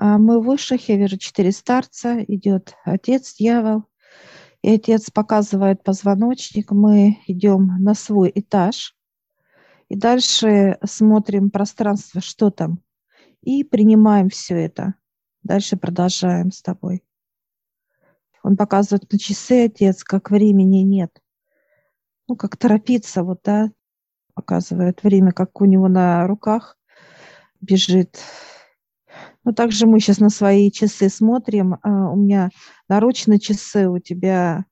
А мы в я вижу четыре старца, идет отец, дьявол, и отец показывает позвоночник, мы идем на свой этаж, и дальше смотрим пространство, что там, и принимаем все это. Дальше продолжаем с тобой. Он показывает на часы, отец, как времени нет. Ну, как торопиться, вот, да, показывает время, как у него на руках бежит. Ну, также мы сейчас на свои часы смотрим. А у меня наручные часы, у тебя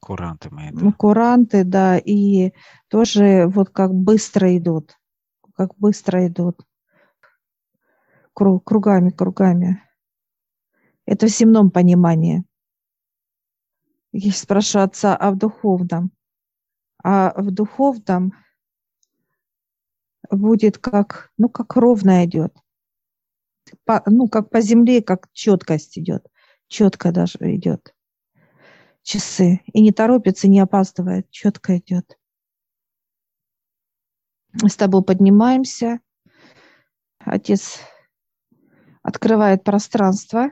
Куранты мои, да. Ну, куранты, да, и тоже вот как быстро идут, как быстро идут, кругами, кругами. Это в земном понимании. Я спрашиваю отца, а в духовном? А в духовном будет как, ну, как ровно идет. По, ну, как по земле, как четкость идет. Четко даже идет. Часы. И не торопится, не опаздывает. Четко идет. С тобой поднимаемся. Отец открывает пространство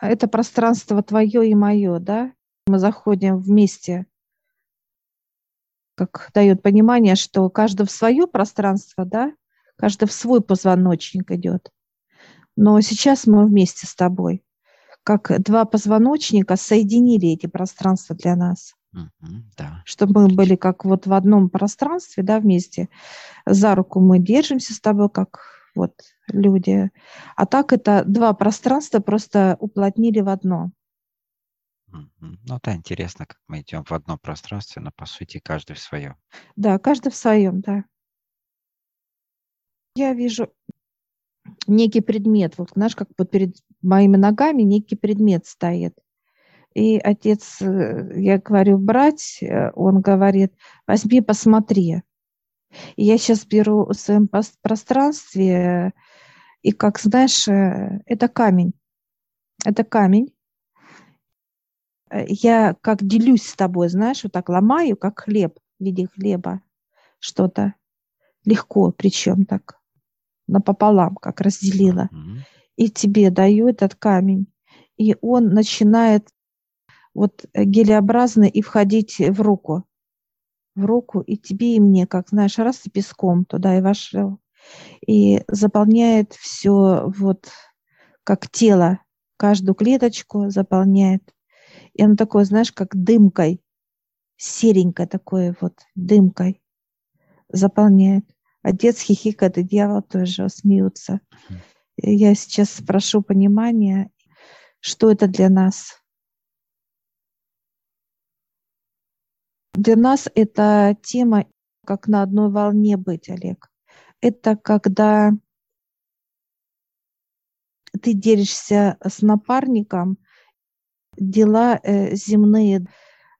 это пространство твое и мое, да? Мы заходим вместе, как дает понимание, что каждый в свое пространство, да? Каждый в свой позвоночник идет. Но сейчас мы вместе с тобой. Как два позвоночника соединили эти пространства для нас. Mm-hmm, да. Чтобы мы были как вот в одном пространстве, да, вместе. За руку мы держимся с тобой, как вот люди. А так это два пространства просто уплотнили в одно. Ну да, интересно, как мы идем в одно пространство, но по сути каждый в своем. Да, каждый в своем, да. Я вижу некий предмет, вот знаешь, как вот перед моими ногами некий предмет стоит. И отец, э, я говорю, брать, э, он говорит, возьми, посмотри. И я сейчас беру в своем пространстве, и как знаешь, э, это камень. Это камень. Э, я как делюсь с тобой, знаешь, вот так ломаю, как хлеб в виде хлеба что-то. Легко, причем так напополам, как разделила. И тебе даю этот камень. И он начинает вот гелеобразно и входить в руку в руку, и тебе, и мне, как знаешь, раз и песком туда и вошел. И заполняет все вот как тело, каждую клеточку заполняет. И оно такое, знаешь, как дымкой, серенькой такой вот дымкой заполняет. Отец хихикает, и дьявол тоже смеются. Я сейчас прошу понимания, что это для нас – Для нас эта тема как на одной волне быть, Олег. Это когда ты делишься с напарником дела э, земные,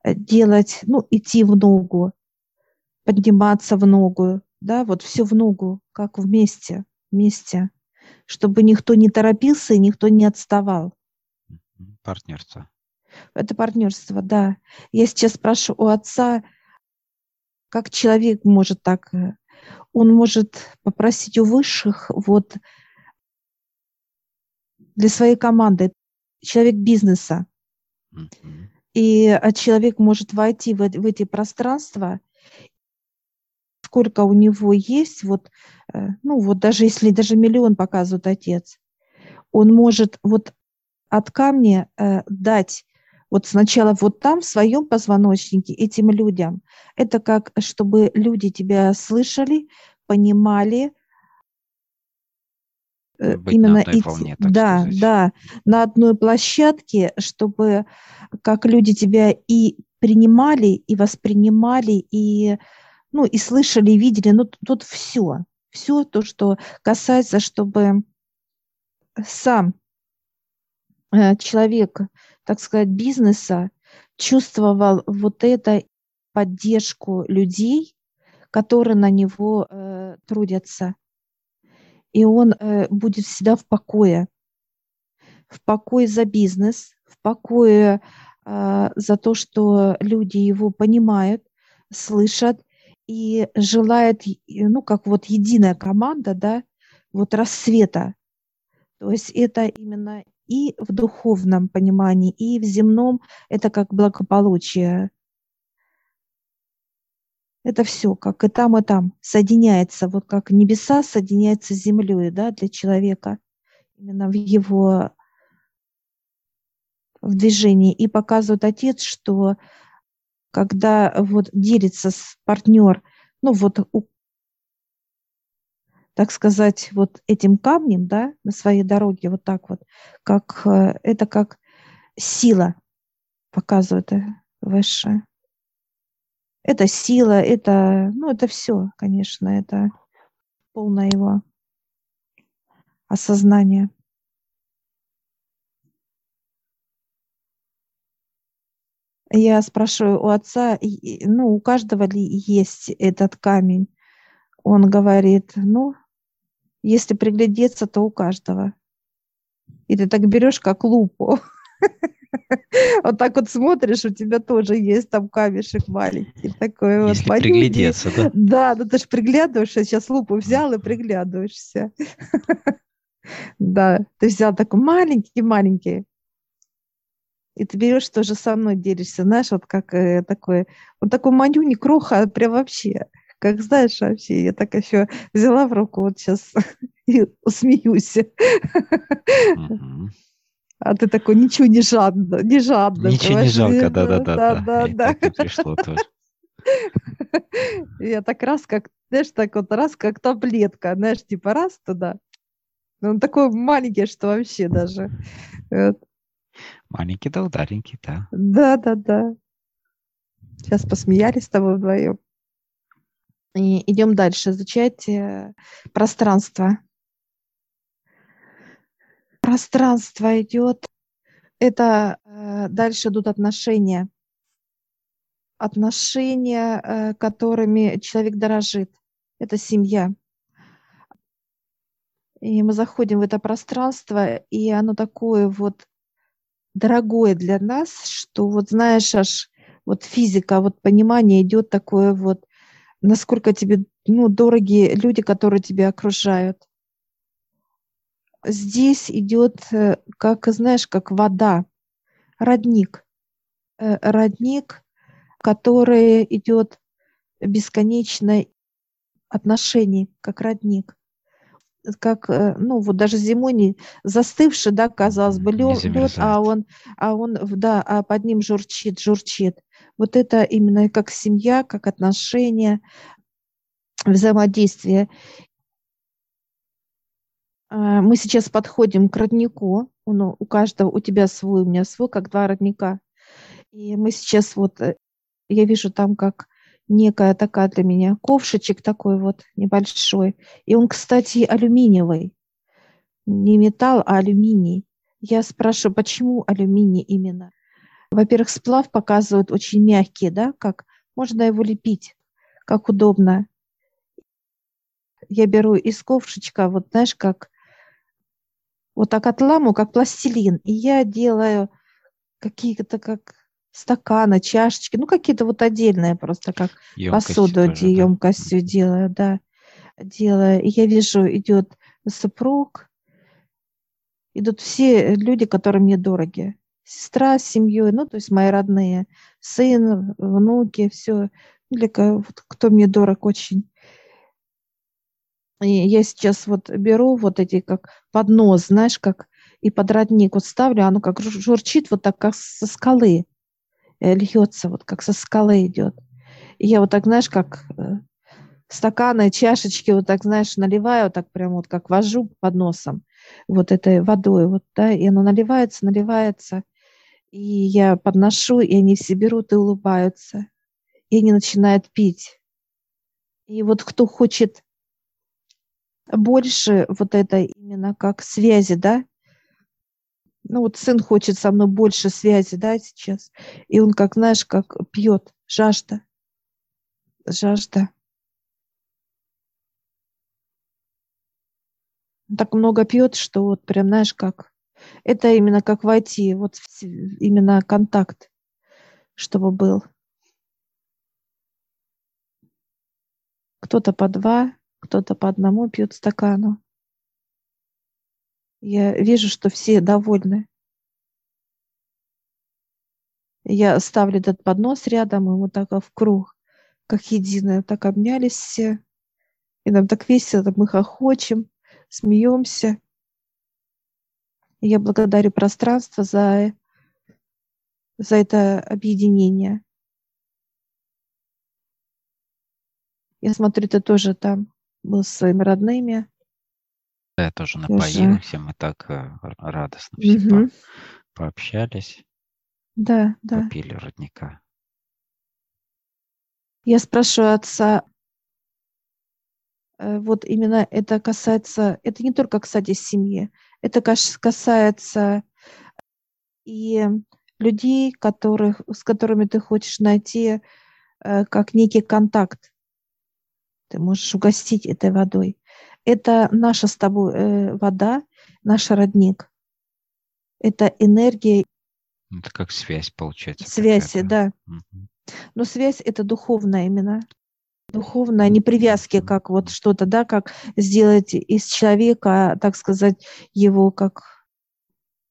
э, делать, ну, идти в ногу, подниматься в ногу, да, вот все в ногу, как вместе, вместе, чтобы никто не торопился и никто не отставал. Партнерство. Это партнерство, да. Я сейчас спрашиваю у отца, как человек может так, э, он может попросить у высших вот для своей команды, человек бизнеса. И а, человек может войти в, в эти пространства, сколько у него есть, вот, э, ну вот даже если даже миллион показывает отец, он может вот от камня э, дать вот сначала вот там, в своем позвоночнике, этим людям. Это как, чтобы люди тебя слышали, понимали, э, Быть именно на идти, волне, да, сказать. да, на одной площадке, чтобы как люди тебя и принимали, и воспринимали, и, ну, и слышали, и видели, ну, тут все, все то, что касается, чтобы сам э, человек так сказать, бизнеса чувствовал вот эту поддержку людей, которые на него э, трудятся. И он э, будет всегда в покое. В покое за бизнес, в покое э, за то, что люди его понимают, слышат и желает, ну, как вот единая команда, да, вот рассвета. То есть это именно и в духовном понимании, и в земном это как благополучие. Это все, как и там, и там, соединяется, вот как небеса соединяются с землей, да, для человека, именно в его в движении. И показывает отец, что когда вот делится с партнер, ну вот так сказать, вот этим камнем, да, на своей дороге, вот так вот, как э, это как сила показывает э, высшее. Это сила, это, ну, это все, конечно, это полное его осознание. Я спрашиваю у отца, ну, у каждого ли есть этот камень? Он говорит, ну, если приглядеться, то у каждого. И ты так берешь как лупу. Вот так вот смотришь, у тебя тоже есть там камешек маленький такой вот. Приглядеться, да? Да, ну ты же приглядываешься, сейчас лупу взял и приглядываешься. Да, ты взял такой маленький-маленький, и ты берешь тоже со мной делишься, знаешь, вот как э, такой, вот такой манюни кроха, прям вообще как знаешь вообще, я так еще взяла в руку вот сейчас и усмеюсь. А ты такой, ничего не жадно, не жадно. Ничего не жалко, да-да-да. Да, да, пришло тоже. Я так раз, как, знаешь, так вот раз, как таблетка, знаешь, типа раз туда. Он такой маленький, что вообще даже. Маленький да ударенький, да. Да, да, да. Сейчас посмеялись с тобой вдвоем. И идем дальше, изучать пространство. Пространство идет, это э, дальше идут отношения. Отношения, э, которыми человек дорожит. Это семья. И мы заходим в это пространство, и оно такое вот дорогое для нас, что вот знаешь, аж вот физика, вот понимание идет такое вот насколько тебе ну, дороги люди, которые тебя окружают. Здесь идет, э, как, знаешь, как вода, родник. Э, родник, который идет бесконечное отношений, как родник как, э, ну, вот даже зимой не застывший, да, казалось бы, лед, лед а он, а он, да, а под ним журчит, журчит. Вот это именно как семья, как отношения, взаимодействие. А, мы сейчас подходим к роднику. Ну, у каждого, у тебя свой, у меня свой, как два родника. И мы сейчас вот, э, я вижу там как некая такая для меня ковшичек такой вот небольшой. И он, кстати, алюминиевый. Не металл, а алюминий. Я спрашиваю, почему алюминий именно? Во-первых, сплав показывают очень мягкий, да, как можно его лепить, как удобно. Я беру из ковшечка, вот знаешь, как вот так отламу, как пластилин, и я делаю какие-то как стаканы, чашечки, ну какие-то вот отдельные просто как Емкость посуду тоже, емкостью да. делаю, да, делаю. И я вижу, идет супруг, идут все люди, которые мне дороги. Сестра с семьей, ну, то есть мои родные, сын, внуки, все, для вот, кто мне дорог очень. И я сейчас вот беру вот эти как поднос, знаешь, как и под родник вот ставлю, оно как журчит вот так, как со скалы. Э, льется, вот как со скалы идет. И я вот так, знаешь, как э, стаканы, чашечки, вот так, знаешь, наливаю, так прям вот как вожу под носом, вот этой водой, вот, да, и оно наливается, наливается, и я подношу, и они все берут и улыбаются, и они начинают пить. И вот кто хочет больше вот это именно как связи, да, ну вот сын хочет со мной больше связи, да, сейчас. И он, как знаешь, как пьет, жажда. Жажда. Он так много пьет, что вот прям, знаешь, как... Это именно как войти, вот именно контакт, чтобы был. Кто-то по два, кто-то по одному пьют стакану. Я вижу, что все довольны. Я ставлю этот поднос рядом, и вот так в круг, как единое, так обнялись все. И нам так весело, мы хохочем, смеемся. Я благодарю пространство за, за это объединение. Я смотрю, ты тоже там был с своими родными. Да, я тоже напоил их, все мы так э, радостно все по, пообщались. Да, да. Попили родника. Я спрашиваю отца, э, вот именно это касается, это не только, кстати, семьи, это касается и людей, которых, с которыми ты хочешь найти э, как некий контакт. Ты можешь угостить этой водой. Это наша с тобой э, вода, наш родник. Это энергия. Это как связь получается. Связь, да. Угу. Но связь это духовная именно. Духовная, не привязки, как вот что-то, да, как сделать из человека, так сказать, его как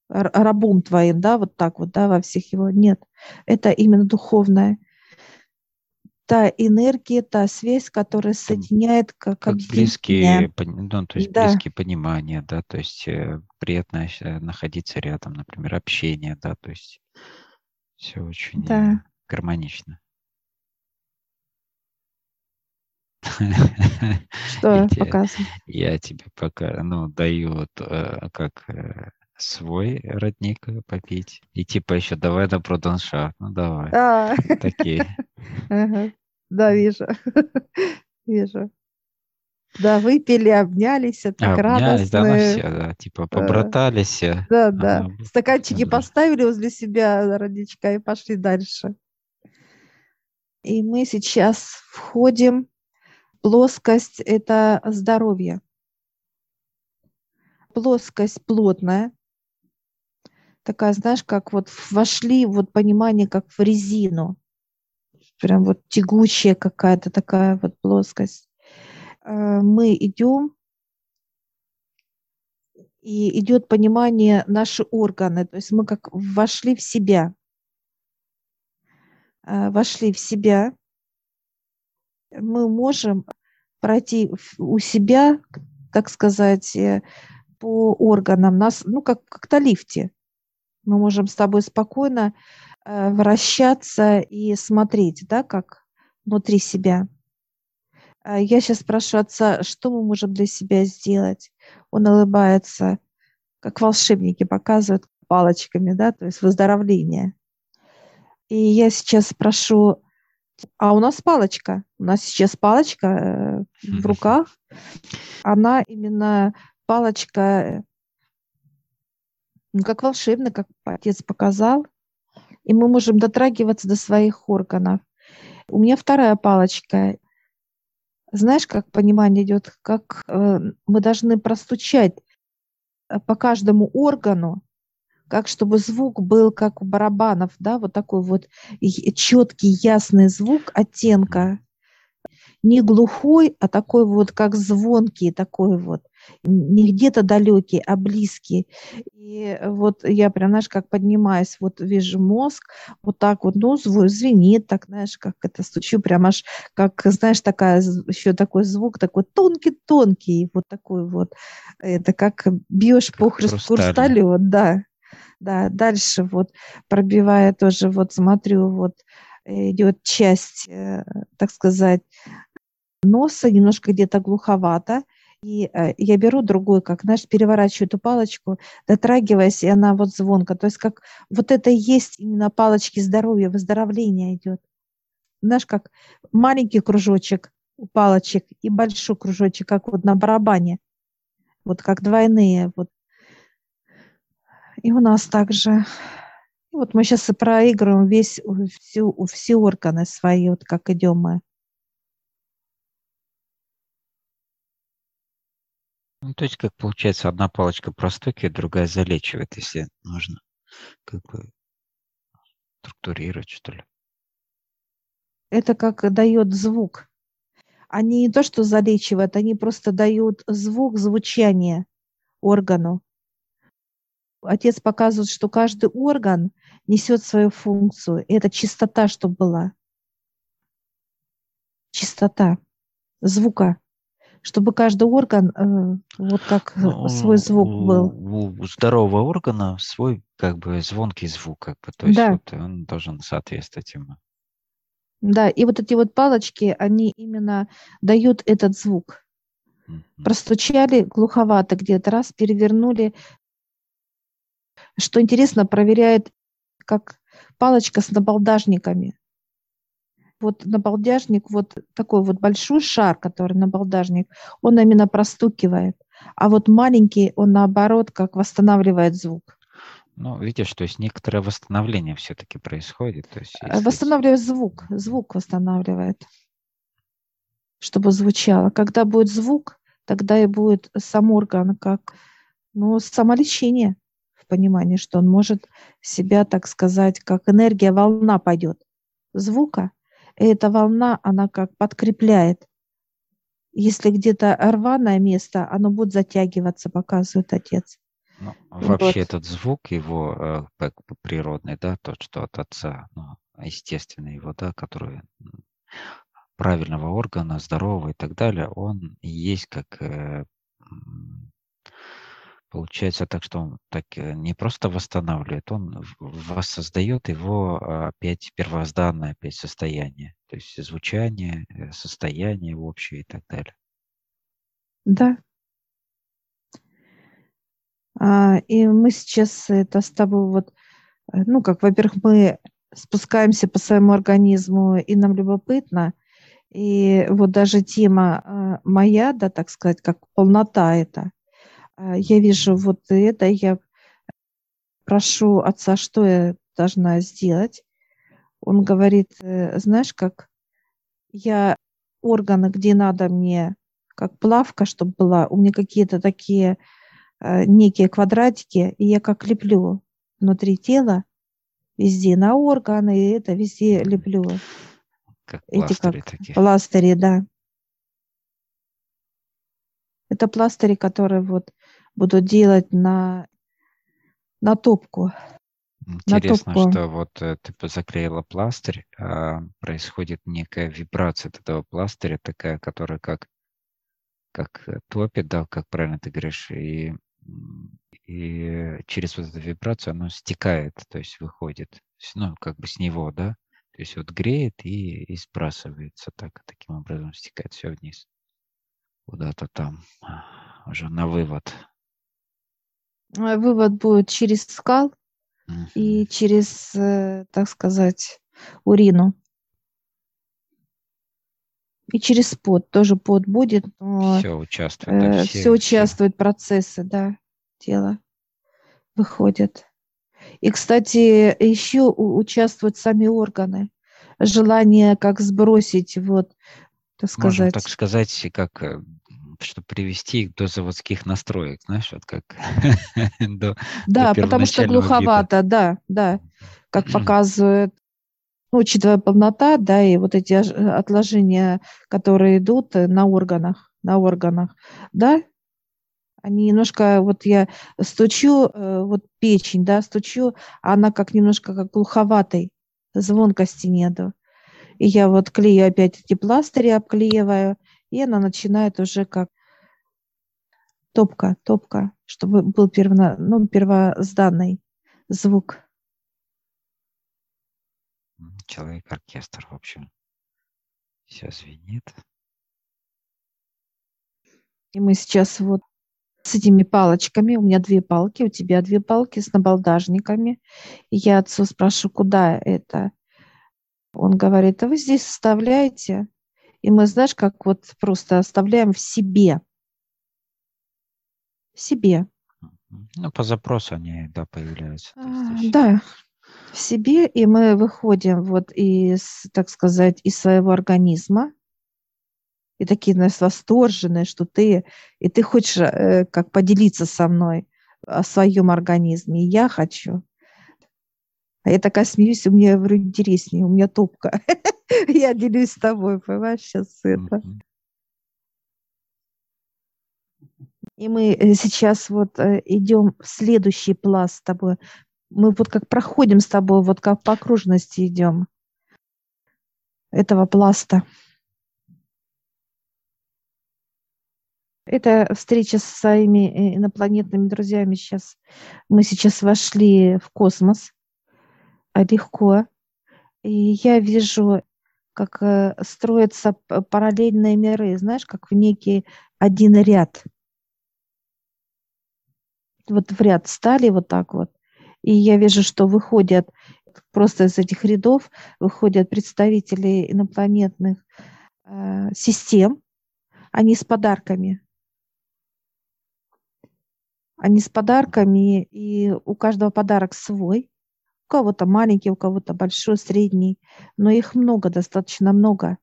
рабом твоим, да, вот так вот, да, во всех его. Нет, это именно духовное та энергия, та связь, которая соединяет как, как близкие, ну, то есть да. близкие понимания, да, то есть э, приятно э, находиться рядом, например, общение, да, то есть все очень да. гармонично. Что показывает? Я тебе пока, ну, даю вот, э, как свой родник попить. И типа еще давай на продонша. Ну давай. А. Такие. Да, вижу. Вижу. Да, выпили, обнялись, так обнялись, да, на все, да, типа побратались. Да, да. Ага. Стаканчики ага. поставили возле себя родичка и пошли дальше. И мы сейчас входим плоскость – это здоровье. Плоскость плотная, такая, знаешь, как вот вошли, вот понимание, как в резину прям вот тягучая какая-то такая вот плоскость. А, мы идем, и идет понимание наши органы, то есть мы как вошли в себя, а, вошли в себя, мы можем пройти у себя, так сказать, э, по органам, нас, ну, как, как-то лифте. Мы можем с тобой спокойно Э, вращаться и смотреть, да, как внутри себя. А я сейчас спрошу отца, что мы можем для себя сделать. Он улыбается, как волшебники показывают палочками, да, то есть выздоровление. И я сейчас спрошу, а у нас палочка, у нас сейчас палочка э, в руках, она именно палочка, э, ну, как волшебно, как отец показал, и мы можем дотрагиваться до своих органов. У меня вторая палочка. Знаешь, как понимание идет, как э, мы должны простучать э, по каждому органу, как чтобы звук был как у барабанов, да, вот такой вот четкий, ясный звук оттенка. Не глухой, а такой вот как звонкий, такой вот не где-то далекий, а близкий. И вот я прям, знаешь, как поднимаюсь, вот вижу мозг, вот так вот, ну, звенит, так, знаешь, как это стучу, прям аж, как, знаешь, такая, еще такой звук, такой тонкий-тонкий, вот такой вот. Это как бьешь по хрусталю, да. Да, дальше вот пробивая тоже, вот смотрю, вот идет часть, э, так сказать, носа, немножко где-то глуховато, и э, я беру другой, как, знаешь, переворачиваю эту палочку, дотрагиваясь, и она вот звонко. То есть как вот это и есть именно палочки здоровья, выздоровления идет. Знаешь, как маленький кружочек у палочек и большой кружочек, как вот на барабане. Вот как двойные. Вот. И у нас также. Вот мы сейчас и проигрываем весь, всю, все органы свои, вот как идем мы. Ну, то есть, как получается, одна палочка простукивает, другая залечивает, если нужно как бы структурировать, что ли. Это как дает звук. они не то что залечивают, они просто дают звук, звучание органу. Отец показывает, что каждый орган несет свою функцию. И это чистота, чтобы была. Чистота звука. Чтобы каждый орган, э, вот как ну, свой звук был. У здорового органа свой как бы звонкий звук, как бы, то есть да. вот он должен соответствовать ему. Да, и вот эти вот палочки, они именно дают этот звук. Mm-hmm. Простучали глуховато где-то раз, перевернули. Что интересно, проверяет как палочка с набалдажниками. Вот набалдажник, вот такой вот большой шар, который набалдажник, он именно простукивает. А вот маленький, он наоборот, как восстанавливает звук. Ну, видишь, то есть некоторое восстановление все-таки происходит. То есть, если... Восстанавливает звук, звук восстанавливает, чтобы звучало. Когда будет звук, тогда и будет сам орган как ну, самолечение в понимании, что он может себя, так сказать, как энергия, волна пойдет звука, и эта волна, она как подкрепляет. Если где-то рваное место, оно будет затягиваться, показывает отец. Ну, вообще вот. этот звук его э, природный, да, тот, что от отца, ну, естественный его, да, который правильного органа, здорового и так далее, он есть как э, получается так, что он так э, не просто восстанавливает, он воссоздает его опять первозданное опять состояние, то есть звучание, состояние общее и так далее. Да, а, и мы сейчас это с тобой вот, э, ну, как, во-первых, мы спускаемся по своему организму, и нам любопытно. И вот даже тема а, моя, да, так сказать, как полнота это. А, я вижу вот это, я прошу отца, что я должна сделать. Он говорит, э, знаешь, как я органы, где надо мне, как плавка, чтобы была, у меня какие-то такие Э, некие квадратики, и я как леплю внутри тела, везде на органы, и это везде леплю. Как Эти как такие. пластыри, да. Это пластыри, которые вот будут делать на, на топку. Интересно, на что вот э, ты заклеила пластырь, а происходит некая вибрация этого пластыря, такая, которая как, как топит, да, как правильно ты говоришь, и и через вот эту вибрацию оно стекает, то есть выходит, ну, как бы с него, да, то есть вот греет и, и сбрасывается так, таким образом стекает все вниз, куда-то там, а, уже на вывод. А вывод будет через скал угу. и через, э, так сказать, урину. И через пот тоже пот будет, но все участвует. Да, э, все, все участвуют процессы, да, тела выходят. И, кстати, еще участвуют сами органы. Желание как сбросить, вот, так сказать. Можно так сказать, как э, чтобы привести их до заводских настроек, знаешь, вот как до Да, до потому что глуховато, да, да, как показывает ну, учитывая полнота, да, и вот эти отложения, которые идут э, на органах, на органах, да, они немножко, вот я стучу, э, вот печень, да, стучу, а она как немножко как глуховатой, звонкости нету. И я вот клею опять эти пластыри, обклеиваю, и она начинает уже как топка, топка, чтобы был перво, ну, первозданный звук человек-оркестр, в общем. Все звенит. И мы сейчас вот с этими палочками, у меня две палки, у тебя две палки с набалдажниками. И я отцу спрашиваю, куда это? Он говорит, а вы здесь оставляете. И мы, знаешь, как вот просто оставляем в себе. В себе. Ну, по запросу они, да, появляются. А, да, в себе, и мы выходим вот из, так сказать, из своего организма, и такие нас восторженные, что ты, и ты хочешь э, как поделиться со мной о своем организме, и я хочу. А я такая смеюсь, у меня вроде интереснее, у меня топка. Я делюсь с тобой, понимаешь, сейчас это. И мы э, сейчас вот э, идем в следующий пласт с тобой. Мы вот как проходим с тобой, вот как по окружности идем этого пласта. Это встреча со своими э, инопланетными друзьями сейчас. Мы сейчас вошли в космос а легко. И я вижу как строятся параллельные миры, знаешь, как в некий один ряд – вот в ряд стали вот так вот, и я вижу, что выходят просто из этих рядов выходят представители инопланетных э, систем, они с подарками. Они с подарками, и у каждого подарок свой. Кого-то маленький, у кого-то большой, средний, но их много, достаточно много.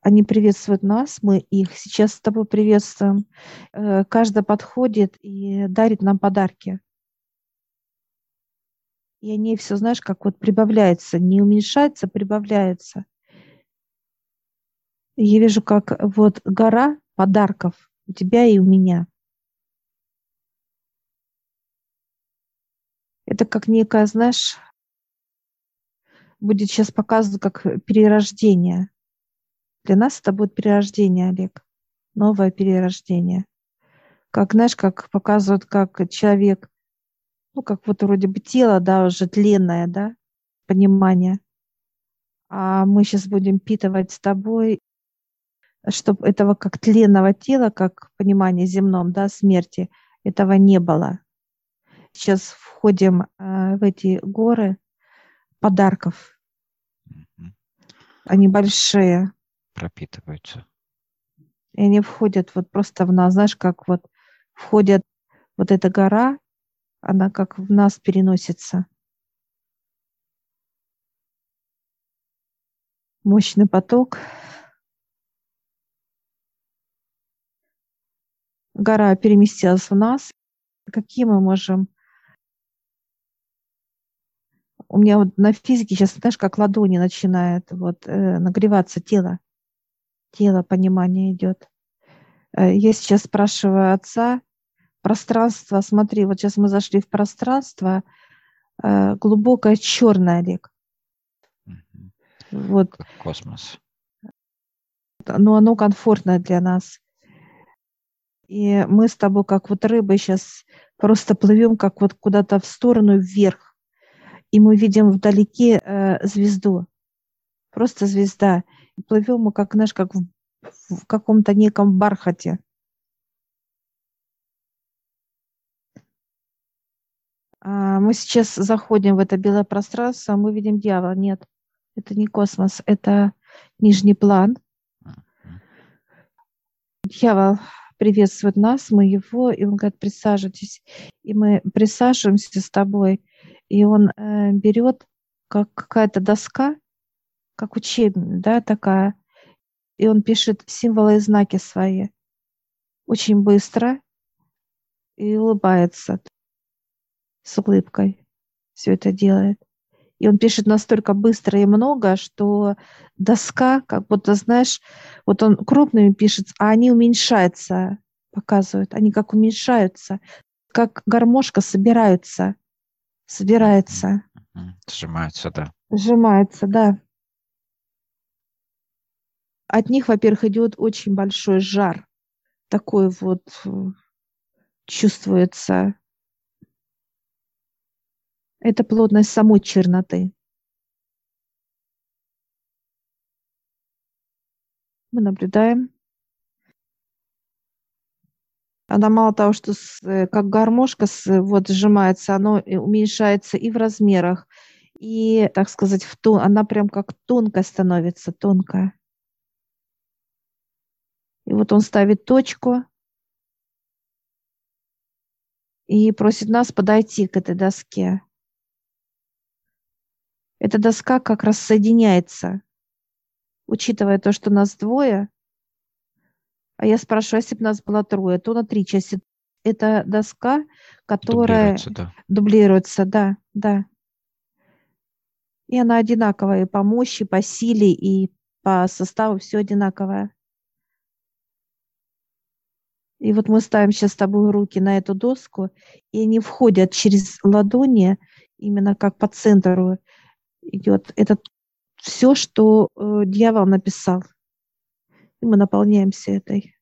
Они приветствуют нас, мы их сейчас с тобой приветствуем. Э, каждый подходит и дарит нам подарки. И они все, знаешь, как вот прибавляется, не уменьшается, прибавляется. я вижу, как вот гора подарков у тебя и у меня. Это как некое, знаешь, будет сейчас показывать как перерождение. Для нас это будет перерождение, Олег. Новое перерождение. Как, знаешь, как показывают, как человек, ну, как вот вроде бы тело, да, уже тленное, да, понимание. А мы сейчас будем питывать с тобой, чтобы этого как тленного тела, как понимание земном, да, смерти, этого не было. Сейчас входим э, в эти горы подарков. Они большие пропитываются. И они входят вот просто в нас, знаешь, как вот входят вот эта гора, она как в нас переносится. Мощный поток. Гора переместилась в нас. Какие мы можем у меня вот на физике сейчас, знаешь, как ладони начинает вот э, нагреваться тело тело понимание идет. Э, я сейчас спрашиваю отца, пространство, смотри, вот сейчас мы зашли в пространство, э, глубокое черное, Олег. Вот. Как космос. Но оно комфортное для нас. И мы с тобой, как вот рыбы, сейчас просто плывем как вот куда-то в сторону вверх. И мы видим вдалеке э, звезду. Просто звезда плывем мы, как, знаешь, как в, в каком-то неком бархате. А мы сейчас заходим в это белое пространство, мы видим дьявола. Нет, это не космос, это нижний план. Дьявол приветствует нас, мы его, и он говорит, присаживайтесь. И мы присаживаемся с тобой, и он э, берет как какая-то доска, как учебник, да, такая. И он пишет символы и знаки свои очень быстро и улыбается с улыбкой. Все это делает. И он пишет настолько быстро и много, что доска, как будто, знаешь, вот он крупными пишет, а они уменьшаются, показывают. Они как уменьшаются, как гармошка собираются, собирается. Сжимаются, да. Сжимается, да. От них, во-первых, идет очень большой жар. Такой вот э, чувствуется. Это плотность самой черноты. Мы наблюдаем. Она мало того, что с, э, как гармошка с, вот сжимается, оно уменьшается и в размерах, и, так сказать, в тон, она прям как тонкая становится, тонкая. И вот он ставит точку и просит нас подойти к этой доске. Эта доска как раз соединяется, учитывая то, что нас двое. А я спрашиваю, если бы нас было трое, то на три части. Это доска, которая дублируется, да. дублируется, да, да. И она одинаковая по мощи, по силе и по составу все одинаковое. И вот мы ставим сейчас с тобой руки на эту доску, и они входят через ладони, именно как по центру идет это все, что э, дьявол написал. И мы наполняемся этой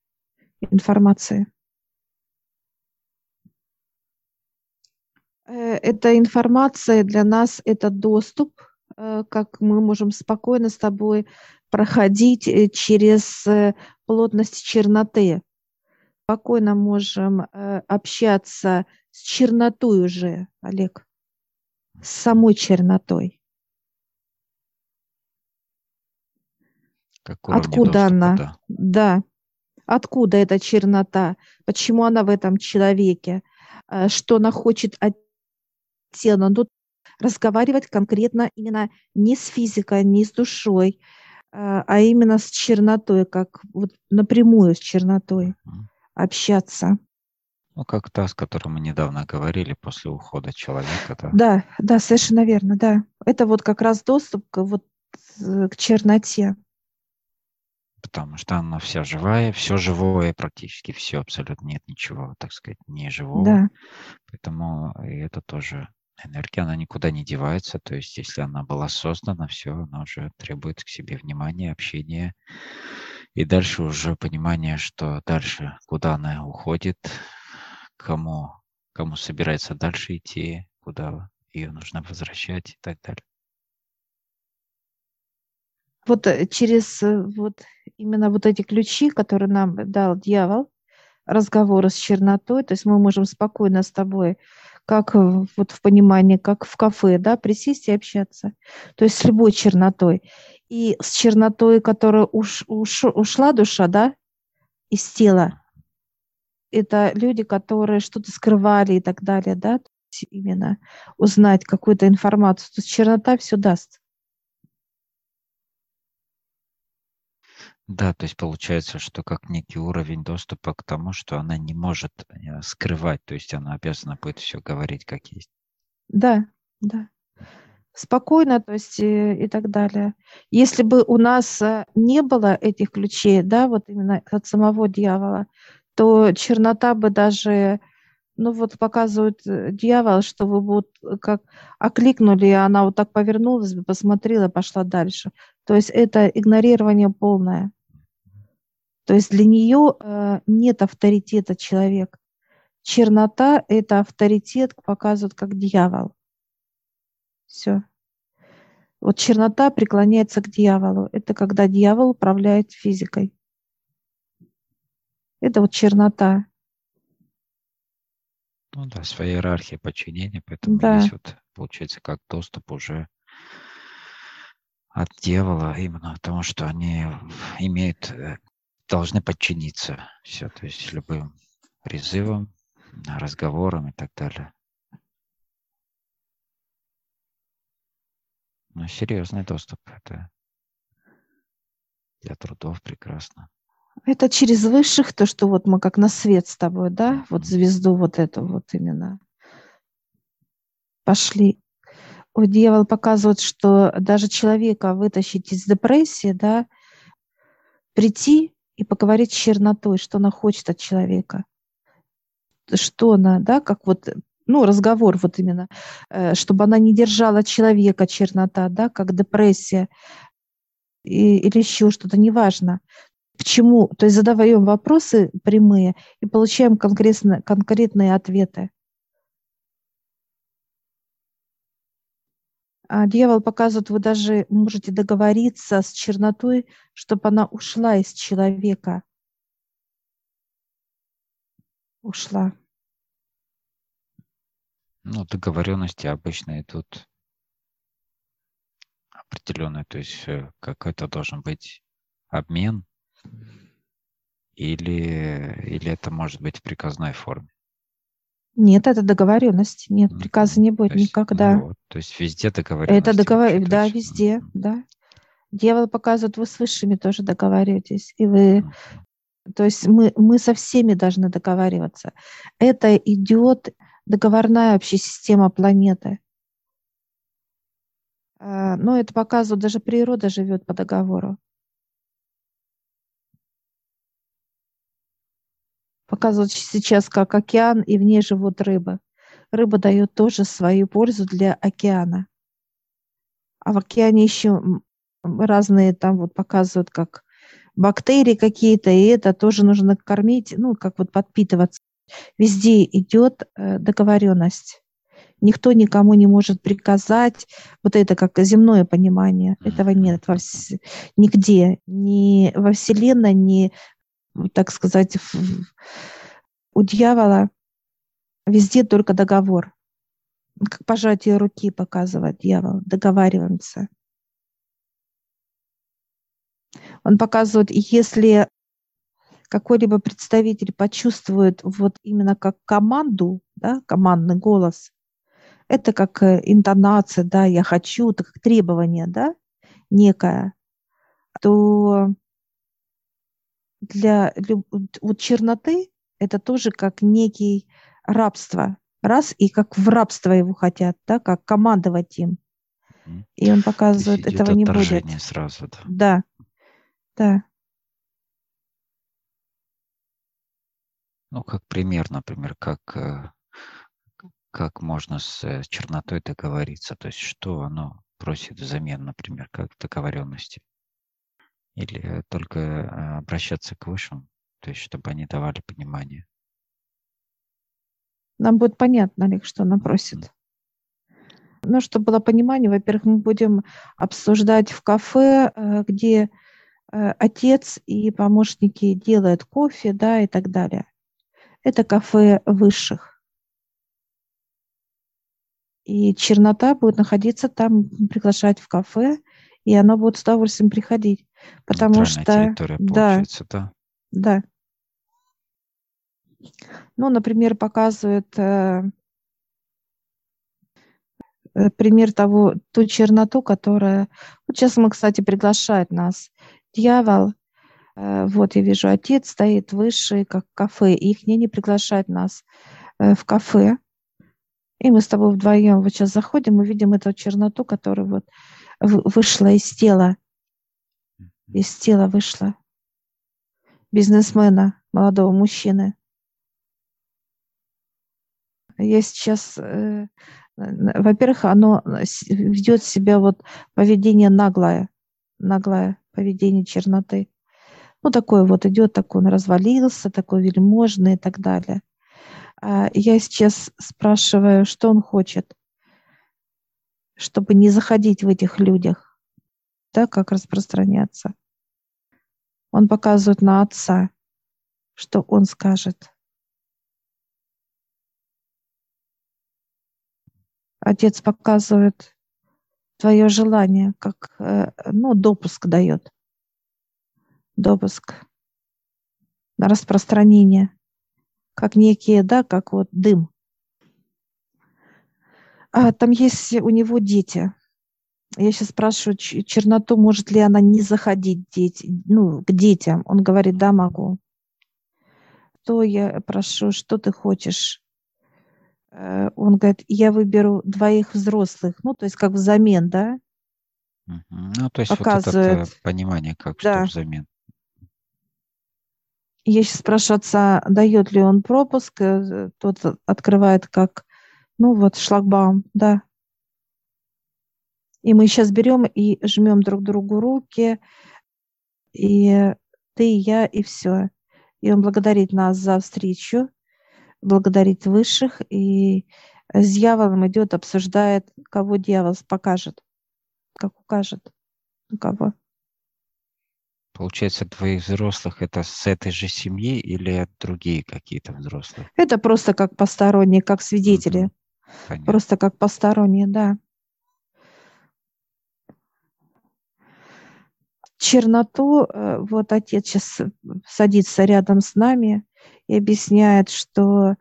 информацией. Э, эта информация для нас – это доступ, э, как мы можем спокойно с тобой проходить э, через плотность черноты. Спокойно можем общаться с чернотой уже, Олег, с самой чернотой. Откуда она? Да. да. Откуда эта чернота? Почему она в этом человеке? Что она хочет от тела, но разговаривать конкретно именно не с физикой, не с душой, а, а именно с чернотой, как вот напрямую с чернотой общаться. Ну, как та, с которой мы недавно говорили после ухода человека. Да, да, да совершенно верно, да. Это вот как раз доступ к, вот, э, к черноте. Потому что она вся живая, все живое, практически все, абсолютно нет ничего, так сказать, не живого. Да. Поэтому это тоже энергия, она никуда не девается. То есть, если она была создана, все, она уже требует к себе внимания, общения. И дальше уже понимание, что дальше, куда она уходит, кому, кому собирается дальше идти, куда ее нужно возвращать и так далее. Вот э, через э, вот именно вот эти ключи, которые нам дал дьявол, разговоры с чернотой, то есть мы можем спокойно с тобой как вот в понимании, как в кафе, да, присесть и общаться. То есть с любой чернотой. И с чернотой, которая уш, уш, ушла душа, да, из тела, это люди, которые что-то скрывали и так далее, да, именно узнать какую-то информацию. То есть чернота все даст. Да, то есть получается, что как некий уровень доступа к тому, что она не может э, скрывать, то есть она обязана будет все говорить как есть. Да, да. Спокойно, то есть и, и так далее. Если бы у нас э, не было этих ключей, да, вот именно от самого дьявола, то чернота бы даже, ну вот показывает э, дьявол, что вы вот как окликнули, и она вот так повернулась бы, посмотрела, пошла дальше. То есть это игнорирование полное. То есть для нее э, нет авторитета человек. Чернота – это авторитет, показывает как дьявол. Все. Вот чернота преклоняется к дьяволу. Это когда дьявол управляет физикой. Это вот чернота. Ну да, своя иерархия подчинения, поэтому да. здесь вот получается как доступ уже от дьявола, именно потому что они имеют э, должны подчиниться. Все, то есть любым призывам, разговорам и так далее. Ну, серьезный доступ. Это для трудов прекрасно. Это через высших, то, что вот мы как на свет с тобой, да, вот звезду вот эту вот именно пошли. О, дьявол показывает, что даже человека вытащить из депрессии, да, прийти и поговорить с чернотой, что она хочет от человека. Что она, да, как вот, ну, разговор вот именно, э, чтобы она не держала человека, чернота, да, как депрессия и, или еще что-то, неважно. Почему? То есть задаваем вопросы прямые и получаем конкретно, конкретные ответы. Дьявол показывает, вы даже можете договориться с чернотой, чтобы она ушла из человека. Ушла. Ну, договоренности обычно идут определенные, то есть э, какой-то должен быть обмен, или, или это может быть в приказной форме. Нет, это договоренность. Нет, приказа не будет есть, никогда. Ну, то есть везде договоренность. Это договор, да, везде, да. Дьявол показывает, вы с высшими тоже договариваетесь, и вы, то есть мы мы со всеми должны договариваться. Это идет договорная вообще система планеты. А, но это показывает, даже природа живет по договору. Показывают сейчас как океан, и в ней живут рыбы. Рыба дает тоже свою пользу для океана. А в океане еще разные там вот показывают, как бактерии какие-то, и это тоже нужно кормить, ну, как вот подпитываться. Везде идет э, договоренность. Никто никому не может приказать. Вот это как земное понимание. Этого нет во вс... нигде. Ни во Вселенной, ни, так сказать, в... у дьявола. Везде только договор. Как пожатие руки показывает дьявол. Договариваемся. Он показывает, если какой-либо представитель почувствует вот именно как команду, да, командный голос, это как э, интонация, да, я хочу, это как требование, да, некое, то для вот черноты это тоже как некий рабство. Раз, и как в рабство его хотят, да, как командовать им. И он показывает, этого не будет. сразу, да. Да, да. Ну, как пример, например, как, э, как можно с э, чернотой договориться, то есть что оно просит взамен, например, как договоренности. Или только э, обращаться к высшим, то есть чтобы они давали понимание. Нам будет понятно, Олег, что она просит. Ну, чтобы было понимание, во-первых, мы будем обсуждать в кафе, где Э, отец и помощники делают кофе, да, и так далее. Это кафе высших. И чернота будет находиться там, приглашать в кафе, и она будет с удовольствием приходить. Потому что... Да, да. Да. Ну, например, показывает э, э, пример того, ту черноту, которая... Вот сейчас мы, кстати, приглашает нас дьявол, э, вот я вижу, отец стоит выше, как кафе, и их не, не приглашать нас э, в кафе. И мы с тобой вдвоем вот сейчас заходим, мы видим эту черноту, которая вот вышла из тела, из тела вышла бизнесмена, молодого мужчины. Я сейчас, э, во-первых, оно ведет себя вот поведение наглое, наглое поведение черноты. Ну, такой вот идет, такой он развалился, такой вельможный и так далее. А я сейчас спрашиваю, что он хочет, чтобы не заходить в этих людях, да, как распространяться. Он показывает на отца, что он скажет. Отец показывает твое желание, как э, ну, допуск дает. Допуск на распространение, как некие, да, как вот дым. А, там есть у него дети. Я сейчас спрашиваю черноту, может ли она не заходить дети, ну, к детям. Он говорит, да, могу. То я прошу, что ты хочешь? Э, он говорит, я выберу двоих взрослых, ну, то есть как взамен, да? Ну, то есть Показывает. вот это понимание, как да. что взамен. Я сейчас спрашиваю отца, дает ли он пропуск, э, тот открывает как, ну вот, шлагбаум, да. И мы сейчас берем и жмем друг другу руки, и ты, и я, и все. И он благодарит нас за встречу благодарить высших, и с дьяволом идет, обсуждает, кого дьявол покажет, как укажет, кого. Получается, двоих взрослых это с этой же семьи или другие какие-то взрослые? Это просто как посторонние, как свидетели. Понятно. Просто как посторонние, да. Черноту, э, вот отец сейчас садится рядом с нами, и объясняет, что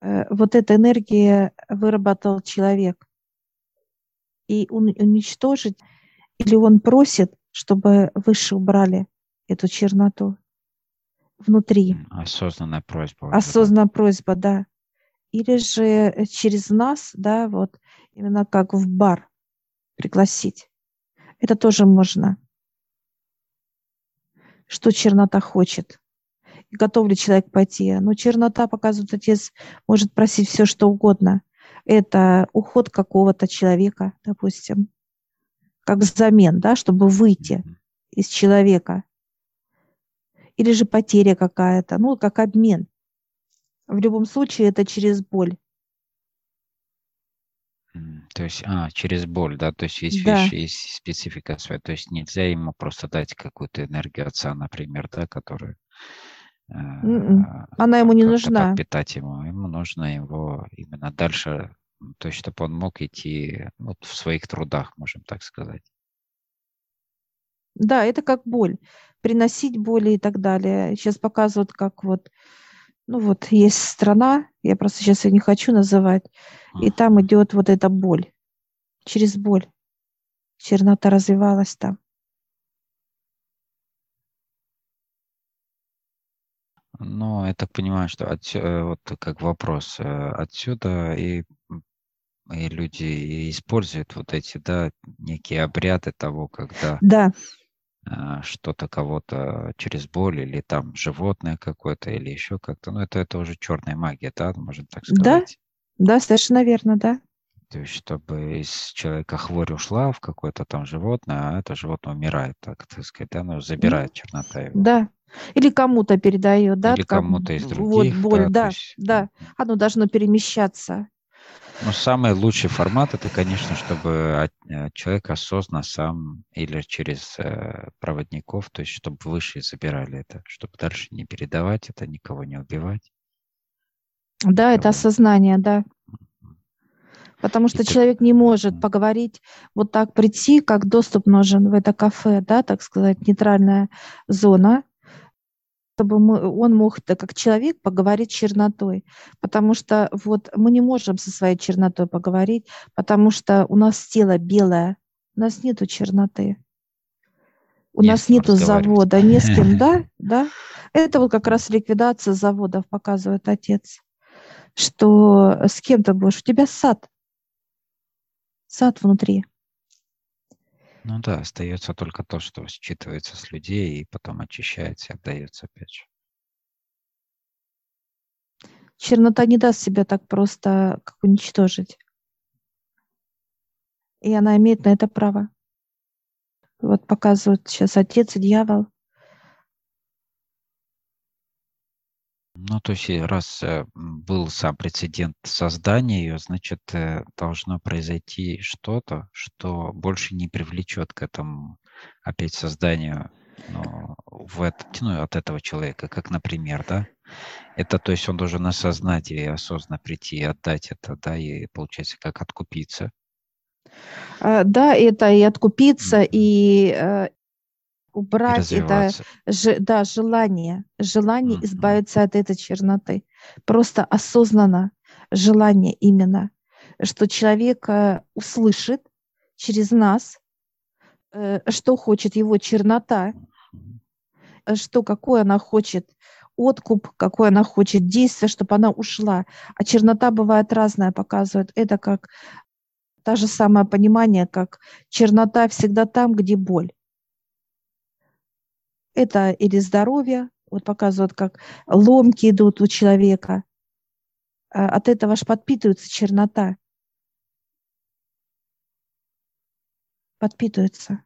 э, вот эта энергия выработал человек. И он уничтожить, или он просит, чтобы выше убрали эту черноту внутри. Осознанная просьба. Осознанная просьба, да. Или же через нас, да, вот именно как в бар пригласить. Это тоже можно. Что чернота хочет. готов ли человек пойти. Но чернота, показывает, отец может просить все, что угодно. Это уход какого-то человека, допустим, как взамен, да, чтобы выйти из человека. Или же потеря какая-то, ну, как обмен. В любом случае это через боль. То есть, а, через боль, да, то есть есть, да. видишь, есть специфика своя, то есть нельзя ему просто дать какую-то энергию отца, например, да, которую м-м. Она ему не нужна. Подпитать ему. Ему нужно его именно дальше, то есть чтобы он мог идти вот, в своих трудах, можем так сказать. Да, это как боль. Приносить боли и так далее. Сейчас показывают, как вот, ну вот есть страна, я просто сейчас ее не хочу называть, и там идет вот эта боль. Через боль. Чернота развивалась там. Ну, я так понимаю, что отсю- э, вот как вопрос, э, отсюда и, и люди используют вот эти, да, некие обряды того, когда Да, что-то кого-то через боль или там животное какое-то или еще как-то. Ну, это, это уже черная магия, да, можно так да, сказать. да, совершенно верно, да. То есть, чтобы из человека хворь ушла в какое-то там животное, а это животное умирает, так, так сказать, да, ну, забирает чернота его. Да, или кому-то передает, да? Или кому-то из других. Вот боль, да, да, есть... да. Оно должно перемещаться. Ну, самый лучший формат это, конечно, чтобы э, человек осознанно сам или через э, проводников, то есть чтобы выше забирали это, чтобы дальше не передавать это, никого не убивать. Да, никого. это осознание, да. Потому что и человек ты... не может поговорить, вот так прийти, как доступ нужен в это кафе, да, так сказать, нейтральная зона, чтобы мы, он мог как человек поговорить с чернотой. Потому что вот мы не можем со своей чернотой поговорить, потому что у нас тело белое, у нас нету черноты. У не нас нету завода, не с кем, да, да. Это вот как раз ликвидация заводов показывает отец, что с кем ты будешь, у тебя сад, сад внутри. Ну да, остается только то, что считывается с людей и потом очищается и отдается опять же. Чернота не даст себя так просто как уничтожить. И она имеет на это право. Вот показывают сейчас отец и дьявол. Ну, то есть, раз э, был сам прецедент создания ее, значит, э, должно произойти что-то, что больше не привлечет к этому опять созданию ну, в этот, ну, от этого человека, как, например, да, это, то есть, он должен осознать и осознанно прийти и отдать это, да, и, получается, как откупиться. А, да, это и откупиться, mm-hmm. и э, убрать это да, желание, желание mm-hmm. избавиться от этой черноты. Просто осознанно желание именно, что человек услышит через нас, э, что хочет его чернота, э, что какое она хочет откуп, какое она хочет действие, чтобы она ушла. А чернота бывает разная, показывает. Это как та же самое понимание, как чернота всегда там, где боль. Это или здоровье, вот показывают, как ломки идут у человека. А от этого аж подпитывается чернота. Подпитывается.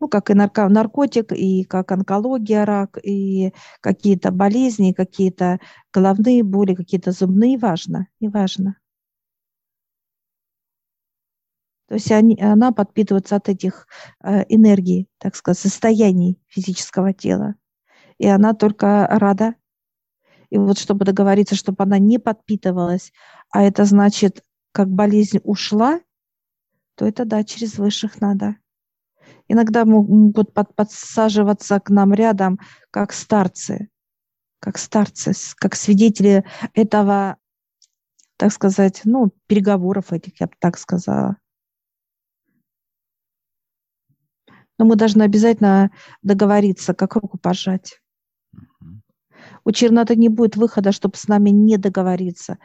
Ну, как и нарко наркотик, и как онкология, рак, и какие-то болезни, какие-то головные боли, какие-то зубные, важно, неважно. То есть они, она подпитывается от этих э, энергий, так сказать, состояний физического тела. И она только рада. И вот чтобы договориться, чтобы она не подпитывалась, а это значит, как болезнь ушла, то это да, через высших надо. Иногда могут под, подсаживаться к нам рядом, как старцы, как старцы, как свидетели этого, так сказать, ну, переговоров этих, я бы так сказала. Но мы должны обязательно договориться, как руку пожать. У черноты не будет выхода, чтобы с нами не договориться.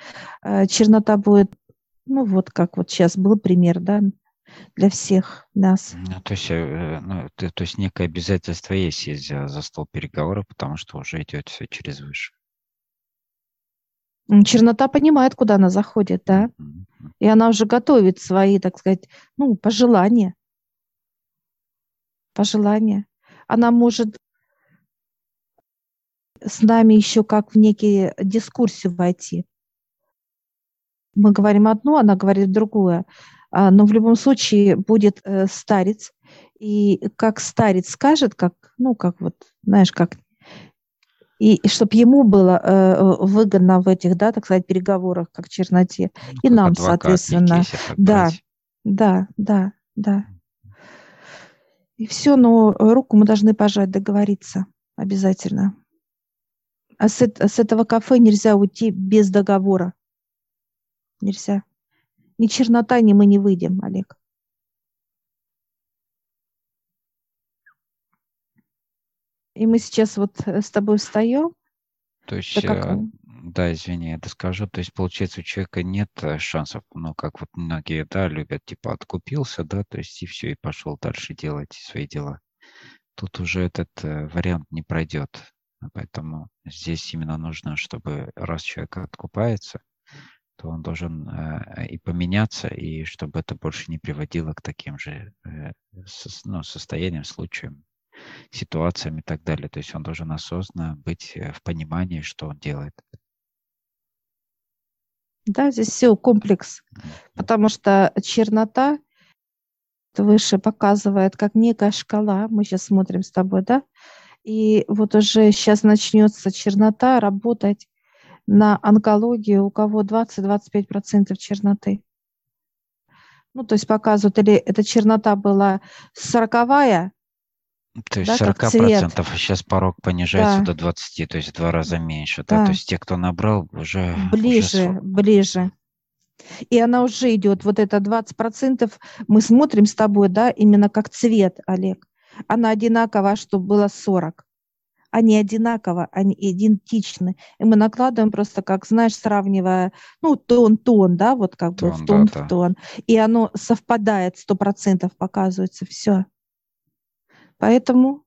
Э, чернота будет, ну вот как вот сейчас был пример, да, для всех нас. Ну, то есть, э, ну, то, то есть некое обязательство есть сесть за, за стол переговоров, потому что уже идет все через выше. Чернота понимает, куда она заходит, да? И она уже готовит свои, так сказать, ну, пожелания. Пожелания. Она может с нами еще как в некие дискурсию войти. Мы говорим одно, она говорит другое. А, но в любом случае будет э, старец, и как старец скажет, как, ну, как вот, знаешь, как и, и чтобы ему было э, выгодно в этих, да, так сказать, переговорах, как черноте, ну, и нам, соответственно. Да, да, да, да. И все, но руку мы должны пожать, договориться обязательно. А с, с этого кафе нельзя уйти без договора. Нельзя. Ни чернота, ни мы не выйдем, Олег. И мы сейчас вот э, с тобой встаем. То есть, да, как... Э, да, извини, я скажу. То есть, получается, у человека нет э, шансов, ну, как вот многие, да, любят, типа, откупился, да, то есть, и все, и пошел дальше делать свои дела. Тут уже этот вариант не пройдет. Поэтому здесь именно нужно, чтобы раз человек откупается, то он должен э, и поменяться, и чтобы это больше не приводило к таким же э, ну, состояниям, случаям, ситуациям и так далее. То есть он должен осознанно быть э, в понимании, что он делает. Да, здесь все комплекс, потому что чернота выше показывает как некая шкала. Мы сейчас смотрим с тобой, да? И вот уже сейчас начнется чернота работать на онкологию, у кого 20-25% черноты. Ну, то есть показывают, или эта чернота была сороковая, то есть да, 40%, процентов, а сейчас порог понижается да. до 20, то есть в два раза меньше. Да. Да? То есть те, кто набрал, уже... Ближе, уже... ближе. И она уже идет, вот это 20%, мы смотрим с тобой, да, именно как цвет, Олег. Она одинакова, чтобы было 40 они одинаково, они идентичны. И мы накладываем просто, как, знаешь, сравнивая, ну, тон-тон, да, вот как тон, бы в тон, да, в тон. И оно совпадает, сто процентов показывается, все. Поэтому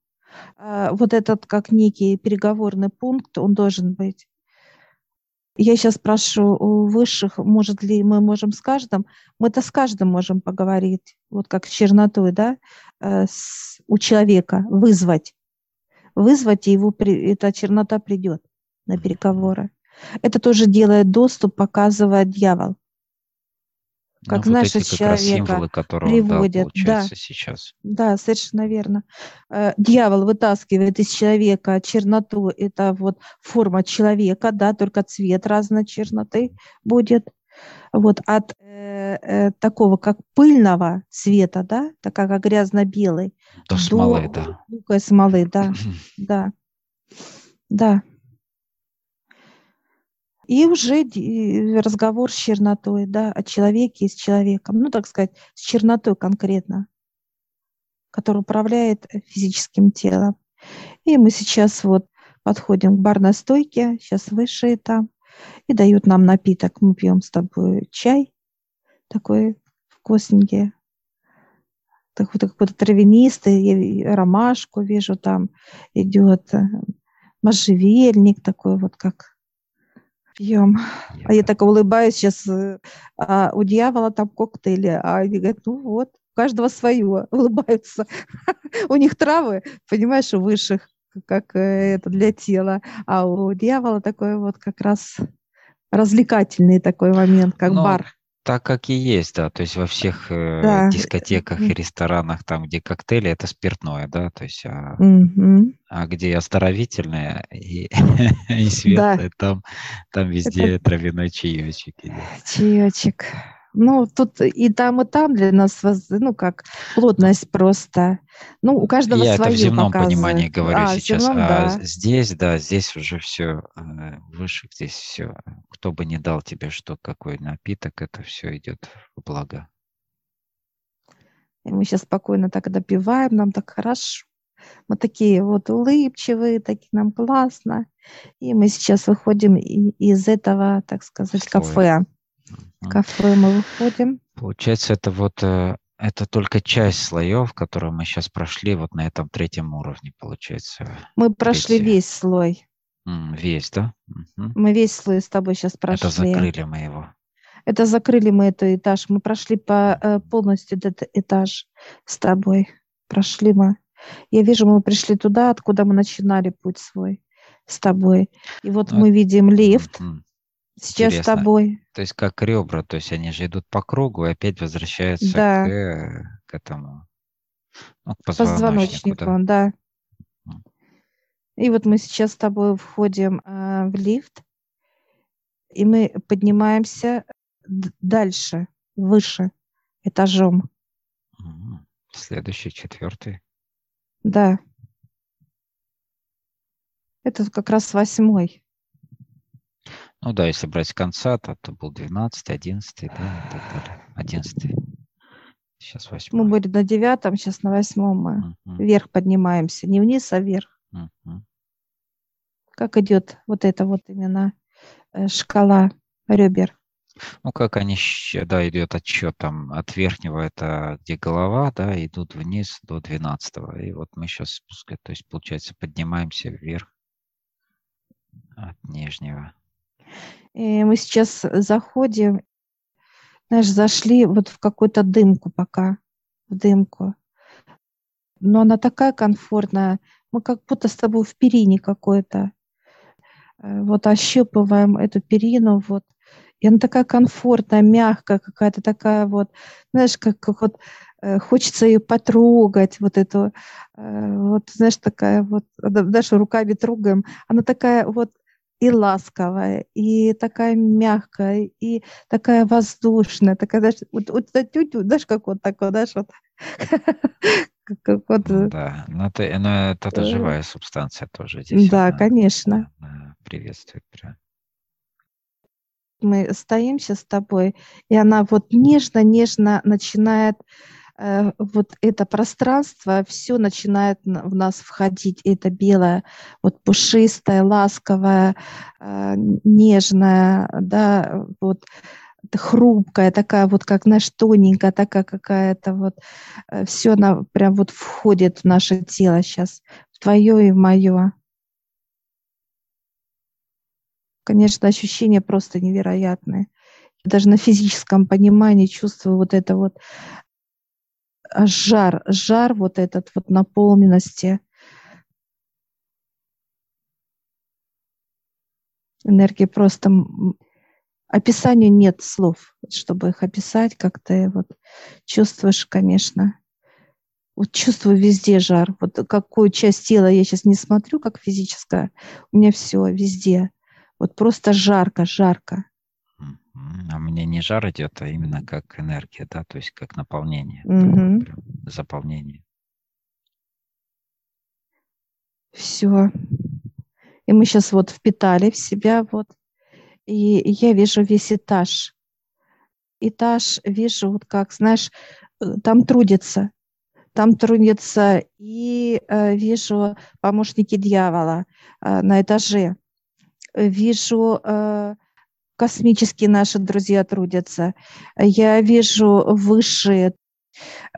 э, вот этот как некий переговорный пункт, он должен быть. Я сейчас прошу у высших, может ли мы можем с каждым, мы-то с каждым можем поговорить, вот как с чернотой, да, э, с, у человека, вызвать вызвать, и его, эта чернота придет на переговоры. Это тоже делает доступ, показывает дьявол. Как ну, знаешь, вот эти человека символы, которые приводят. да, сейчас. Да, совершенно верно. Э, дьявол вытаскивает из человека черноту, это вот форма человека, да, только цвет разной черноты будет. Вот от э, э, такого, как пыльного цвета, да, такая как грязно-белый. До смолы, да. Лукой смолы, да, да, да. И уже разговор с чернотой, да, о человеке и с человеком, ну, так сказать, с чернотой конкретно, который управляет физическим телом. И мы сейчас вот подходим к барной стойке, сейчас выше там, и дают нам напиток. Мы пьем с тобой чай такой вкусненький. Так, вот какой-то травянистый, ромашку вижу там идет, э, можжевельник такой вот как пьем. А я так улыбаюсь сейчас, э, а у дьявола там коктейли, а они говорят, ну вот, у каждого свое, улыбаются. У них травы, понимаешь, у высших как э, это для тела, а у дьявола такой вот как раз развлекательный такой момент, как Но... Бар. Так как и есть, да, то есть во всех э, да. дискотеках и ресторанах, там, где коктейли, это спиртное, да, то есть, а, угу. а где оздоровительное и, и светлое, да. там, там везде это... травяной чаечек. Чаечек. Ну, тут и там, и там для нас, ну, как плотность просто. Ну, у каждого Я свое это в земном показывает. понимании говорю а, сейчас. Земном, а да. здесь, да, здесь уже все э, выше, здесь все. Кто бы не дал тебе что, какой напиток, это все идет в благо. И мы сейчас спокойно так допиваем, нам так хорошо. Мы такие вот улыбчивые, такие нам классно. И мы сейчас выходим из этого, так сказать, Слой. кафе. Кафе мы выходим. Получается, это вот э, это только часть слоев, которые мы сейчас прошли вот на этом третьем уровне, получается. Мы прошли Третий. весь слой. Весь, да? Угу. Мы весь слой с тобой сейчас прошли. Это закрыли мы его. Это закрыли мы этот этаж. Мы прошли по э, полностью этот этаж с тобой. Прошли мы. Я вижу, мы пришли туда, откуда мы начинали путь свой с тобой. И вот ну, мы видим лифт. Угу. Сейчас Интересно. с тобой. То есть как ребра, то есть они же идут по кругу и опять возвращаются да. к, к этому, ну, к позвоночнику. позвоночнику да. да. И вот мы сейчас с тобой входим э, в лифт, и мы поднимаемся дальше, выше, этажом. Следующий, четвертый. Да. Это как раз восьмой. Ну да, если брать с конца, то, то был 12, 11, да, и так далее. 11. Сейчас восьмой. Мы были на девятом, сейчас на восьмом мы угу. вверх поднимаемся. Не вниз, а вверх. Угу. Как идет вот эта вот именно э, шкала ребер? Ну, как они, да, идет отчет там от верхнего, это где голова, да, идут вниз до 12 И вот мы сейчас спускаем, то есть, получается, поднимаемся вверх от нижнего. И мы сейчас заходим, знаешь, зашли вот в какую-то дымку пока, в дымку. Но она такая комфортная, мы как будто с тобой в перине какой-то. Э, вот ощупываем эту перину, вот. И она такая комфортная, мягкая какая-то такая вот, знаешь, как, как вот э, хочется ее потрогать, вот эту, э, вот, знаешь, такая вот, даже руками трогаем, она такая вот и ласковая, и такая мягкая, и такая воздушная, такая, знаешь, вот, вот, тю-тю, знаешь, как вот такое, знаешь, вот. как вот. Э, да, но это, но это, это живая субстанция тоже здесь. Да, она, конечно. Она приветствует прям. Мы стоим сейчас с тобой, и она вот нежно-нежно начинает Э, вот это пространство, все начинает в нас входить. Это белое, вот пушистое, ласковое, э, нежное, да, вот хрупкая, такая вот, как, знаешь, тоненькая, такая какая-то вот, э, все она прям вот входит в наше тело сейчас, в твое и в мое. Конечно, ощущения просто невероятные. Даже на физическом понимании чувствую вот это вот жар, жар вот этот вот наполненности. Энергии просто описанию нет слов, чтобы их описать, как ты вот чувствуешь, конечно. Вот чувствую везде жар. Вот какую часть тела я сейчас не смотрю, как физическая, у меня все везде. Вот просто жарко, жарко. А мне не жар идет, а именно как энергия, да, то есть как наполнение, угу. заполнение. Все. И мы сейчас вот впитали в себя вот. И я вижу весь этаж. Этаж вижу вот как, знаешь, э, там трудится. Там трудится и э, вижу помощники дьявола э, на этаже. Вижу э, космические наши друзья трудятся. Я вижу высшие,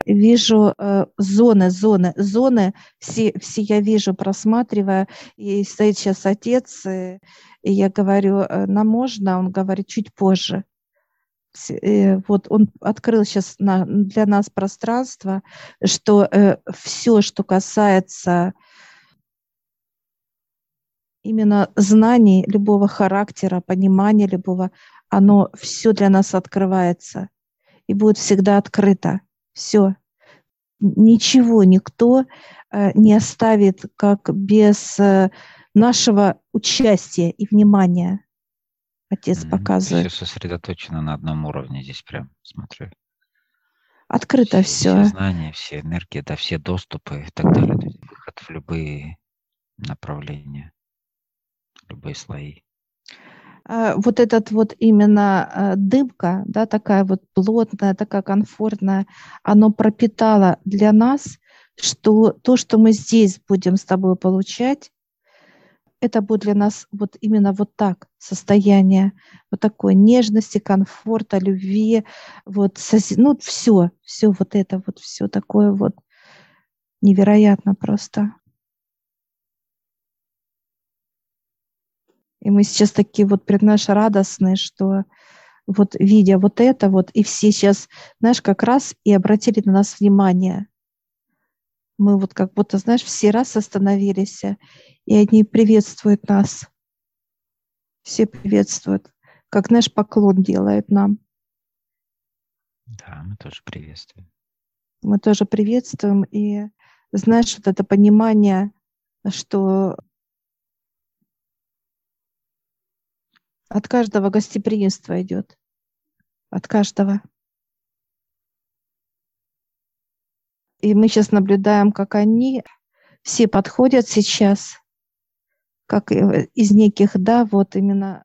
вижу э, зоны, зоны, зоны, все, все я вижу, просматривая. И стоит сейчас отец, и, и я говорю, э, нам можно? Он говорит, чуть позже. Вот он открыл сейчас на, для нас пространство, что э, все, что касается именно знаний любого характера, понимания любого, оно все для нас открывается и будет всегда открыто. Все. Ничего никто э, не оставит как без э, нашего участия и внимания. Отец mm-hmm. показывает. Все сосредоточено на одном уровне здесь прям, смотрю. Открыто все. Все знания, все энергии, да, все доступы и так далее. Выход в любые направления любые слои. А, вот этот вот именно а, дымка, да, такая вот плотная, такая комфортная, оно пропитало для нас, что то, что мы здесь будем с тобой получать, это будет для нас вот именно вот так состояние, вот такой нежности, комфорта, любви, вот, ну, все, все вот это вот, все такое вот невероятно просто. И мы сейчас такие вот пред наш радостные, что вот видя вот это вот, и все сейчас, знаешь, как раз и обратили на нас внимание. Мы вот как будто, знаешь, все раз остановились, и они приветствуют нас. Все приветствуют, как наш поклон делает нам. Да, мы тоже приветствуем. Мы тоже приветствуем, и знаешь, вот это понимание, что От каждого гостеприимства идет. От каждого. И мы сейчас наблюдаем, как они все подходят сейчас, как э, из неких, да, вот именно,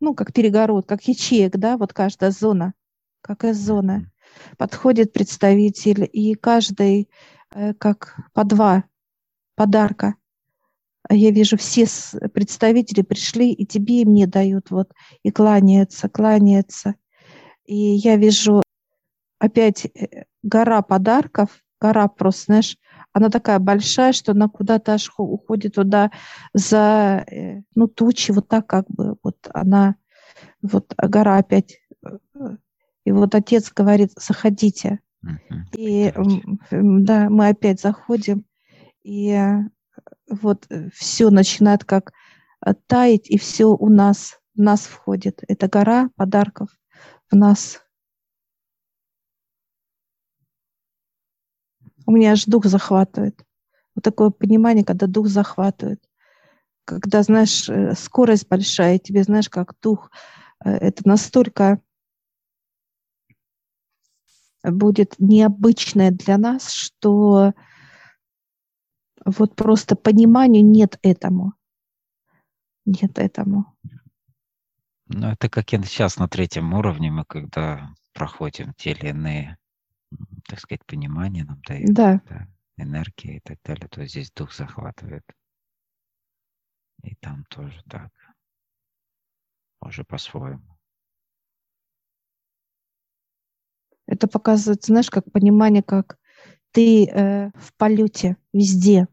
ну, как перегород, как ячеек, да, вот каждая зона, как из зоны. Подходит представитель, и каждый э, как по два подарка я вижу, все представители пришли, и тебе, и мне дают, вот, и кланяются, кланяются. И я вижу опять э, гора подарков, гора просто, знаешь, она такая большая, что она куда-то аж уходит туда за, э, ну, тучи, вот так как бы, вот она, вот гора опять. Э, и вот отец говорит, заходите. Uh-huh. И да, мы опять заходим, и вот э, все начинает как э, таять, и все у нас, в нас входит. Это гора подарков в нас. У меня аж дух захватывает. Вот такое понимание, когда дух захватывает. Когда, знаешь, э, скорость большая, и тебе, знаешь, как дух, это настолько будет необычное для нас, что вот просто пониманию нет этому. Нет этому. Ну, это как и сейчас на третьем уровне, мы когда проходим те или иные, так сказать, понимания нам дают, да. да, энергия и так далее, то здесь дух захватывает. И там тоже так. Уже по-своему. Это показывает, знаешь, как понимание, как ты э, в полете везде.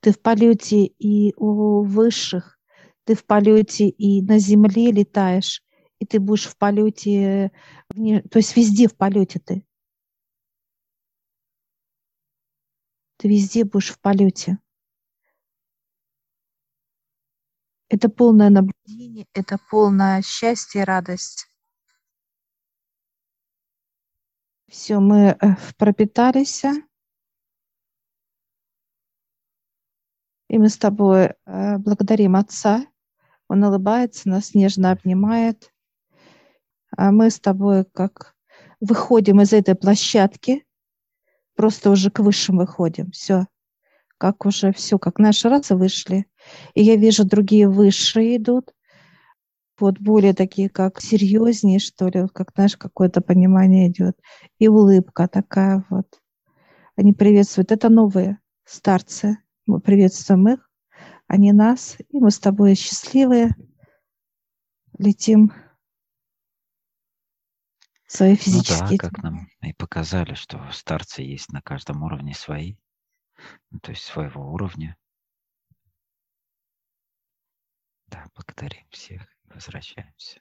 Ты в полете и у высших, ты в полете и на земле летаешь, и ты будешь в полете, то есть везде в полете ты. Ты везде будешь в полете. Это полное наблюдение, это полное счастье и радость. Все, мы э, пропитались. И мы с тобой э, благодарим Отца. Он улыбается, нас нежно обнимает. А мы с тобой как выходим из этой площадки, просто уже к высшим выходим. Все, как уже все, как наши расы вышли. И я вижу, другие высшие идут вот более такие, как серьезнее, что ли, как, знаешь, какое-то понимание идет. И улыбка такая вот. Они приветствуют. Это новые старцы. Мы приветствуем их, они нас. И мы с тобой счастливые. Летим свои физические. Ну да, как нам и показали, что старцы есть на каждом уровне свои, ну, то есть своего уровня. Да, благодарим всех. Возвращаемся.